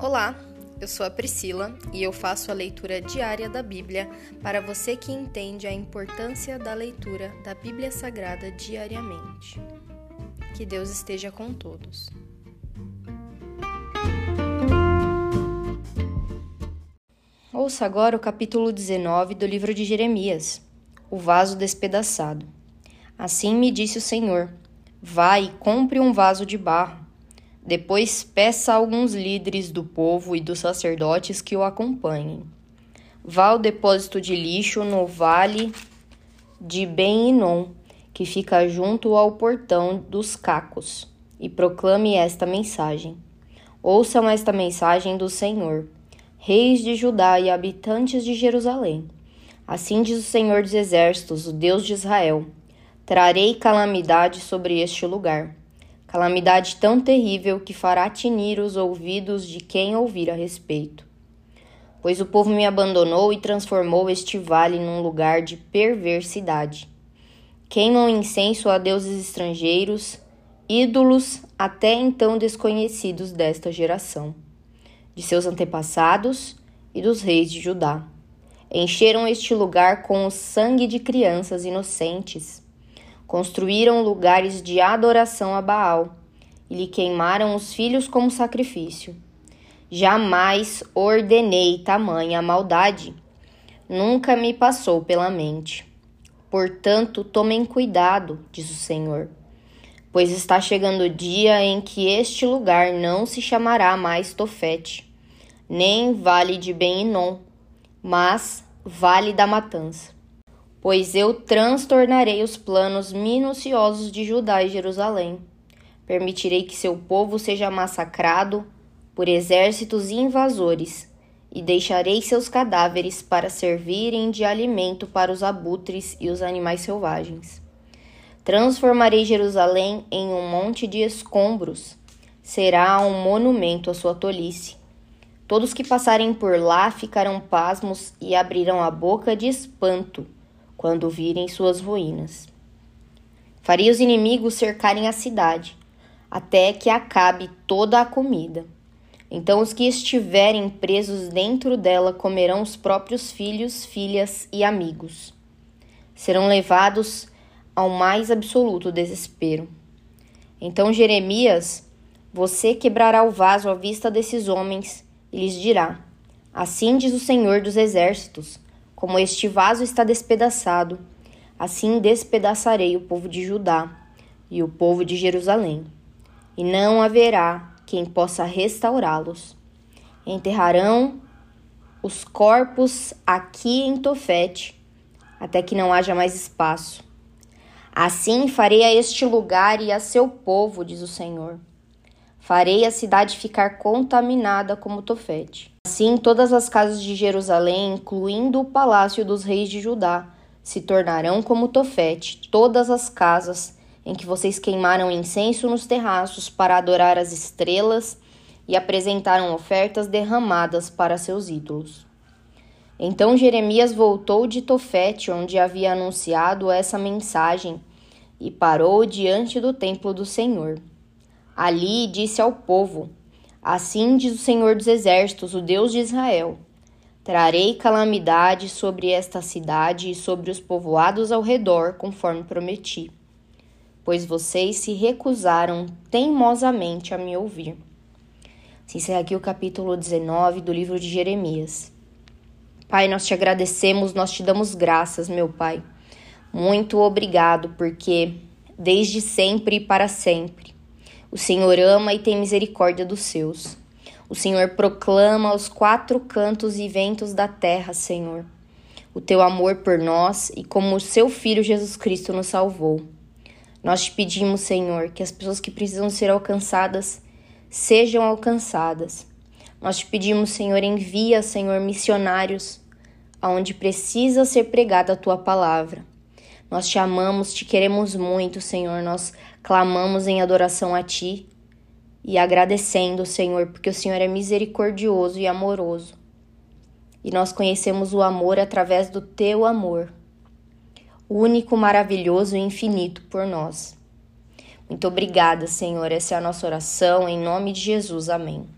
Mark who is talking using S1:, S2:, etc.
S1: Olá, eu sou a Priscila e eu faço a leitura diária da Bíblia para você que entende a importância da leitura da Bíblia Sagrada diariamente. Que Deus esteja com todos. Ouça agora o capítulo 19 do livro de Jeremias, o vaso despedaçado. Assim me disse o Senhor: Vai e compre um vaso de barro depois peça a alguns líderes do povo e dos sacerdotes que o acompanhem. Vá ao depósito de lixo no vale de Ben-Inon, que fica junto ao portão dos cacos, e proclame esta mensagem. Ouçam esta mensagem do Senhor, reis de Judá e habitantes de Jerusalém. Assim diz o Senhor dos Exércitos, o Deus de Israel: Trarei calamidade sobre este lugar calamidade tão terrível que fará tinir os ouvidos de quem ouvir a respeito. Pois o povo me abandonou e transformou este vale num lugar de perversidade. Queimam incenso a deuses estrangeiros, ídolos até então desconhecidos desta geração, de seus antepassados e dos reis de Judá. Encheram este lugar com o sangue de crianças inocentes Construíram lugares de adoração a Baal e lhe queimaram os filhos como sacrifício. Jamais ordenei tamanha maldade. Nunca me passou pela mente. Portanto, tomem cuidado, diz o Senhor, pois está chegando o dia em que este lugar não se chamará mais Tofete, nem Vale de Ben-Inon, mas Vale da Matança pois eu transtornarei os planos minuciosos de Judá e Jerusalém. Permitirei que seu povo seja massacrado por exércitos invasores, e deixarei seus cadáveres para servirem de alimento para os abutres e os animais selvagens. Transformarei Jerusalém em um monte de escombros, será um monumento à sua tolice. Todos que passarem por lá ficarão pasmos e abrirão a boca de espanto quando virem suas ruínas. Faria os inimigos cercarem a cidade, até que acabe toda a comida. Então os que estiverem presos dentro dela comerão os próprios filhos, filhas e amigos. Serão levados ao mais absoluto desespero. Então Jeremias, você quebrará o vaso à vista desses homens e lhes dirá: Assim diz o Senhor dos Exércitos: como este vaso está despedaçado, assim despedaçarei o povo de Judá e o povo de Jerusalém, e não haverá quem possa restaurá-los. Enterrarão os corpos aqui em Tofete, até que não haja mais espaço. Assim farei a este lugar e a seu povo, diz o Senhor. Farei a cidade ficar contaminada como Tofete. Assim, todas as casas de Jerusalém, incluindo o palácio dos reis de Judá, se tornarão como Tofete, todas as casas em que vocês queimaram incenso nos terraços para adorar as estrelas e apresentaram ofertas derramadas para seus ídolos. Então Jeremias voltou de Tofete, onde havia anunciado essa mensagem, e parou diante do templo do Senhor. Ali disse ao povo: Assim diz o Senhor dos Exércitos, o Deus de Israel: Trarei calamidade sobre esta cidade e sobre os povoados ao redor, conforme prometi, pois vocês se recusaram teimosamente a me ouvir. Se encerra aqui o capítulo 19 do livro de Jeremias. Pai, nós te agradecemos, nós te damos graças, meu Pai. Muito obrigado, porque desde sempre e para sempre o Senhor ama e tem misericórdia dos seus. O Senhor proclama aos quatro cantos e ventos da terra, Senhor, o teu amor por nós e como o seu Filho Jesus Cristo nos salvou. Nós te pedimos, Senhor, que as pessoas que precisam ser alcançadas sejam alcançadas. Nós te pedimos, Senhor, envia, Senhor, missionários aonde precisa ser pregada a tua palavra. Nós te amamos, te queremos muito, Senhor. Nós clamamos em adoração a Ti e agradecendo, Senhor, porque o Senhor é misericordioso e amoroso. E nós conhecemos o amor através do Teu amor, único, maravilhoso e infinito por nós. Muito obrigada, Senhor. Essa é a nossa oração, em nome de Jesus. Amém.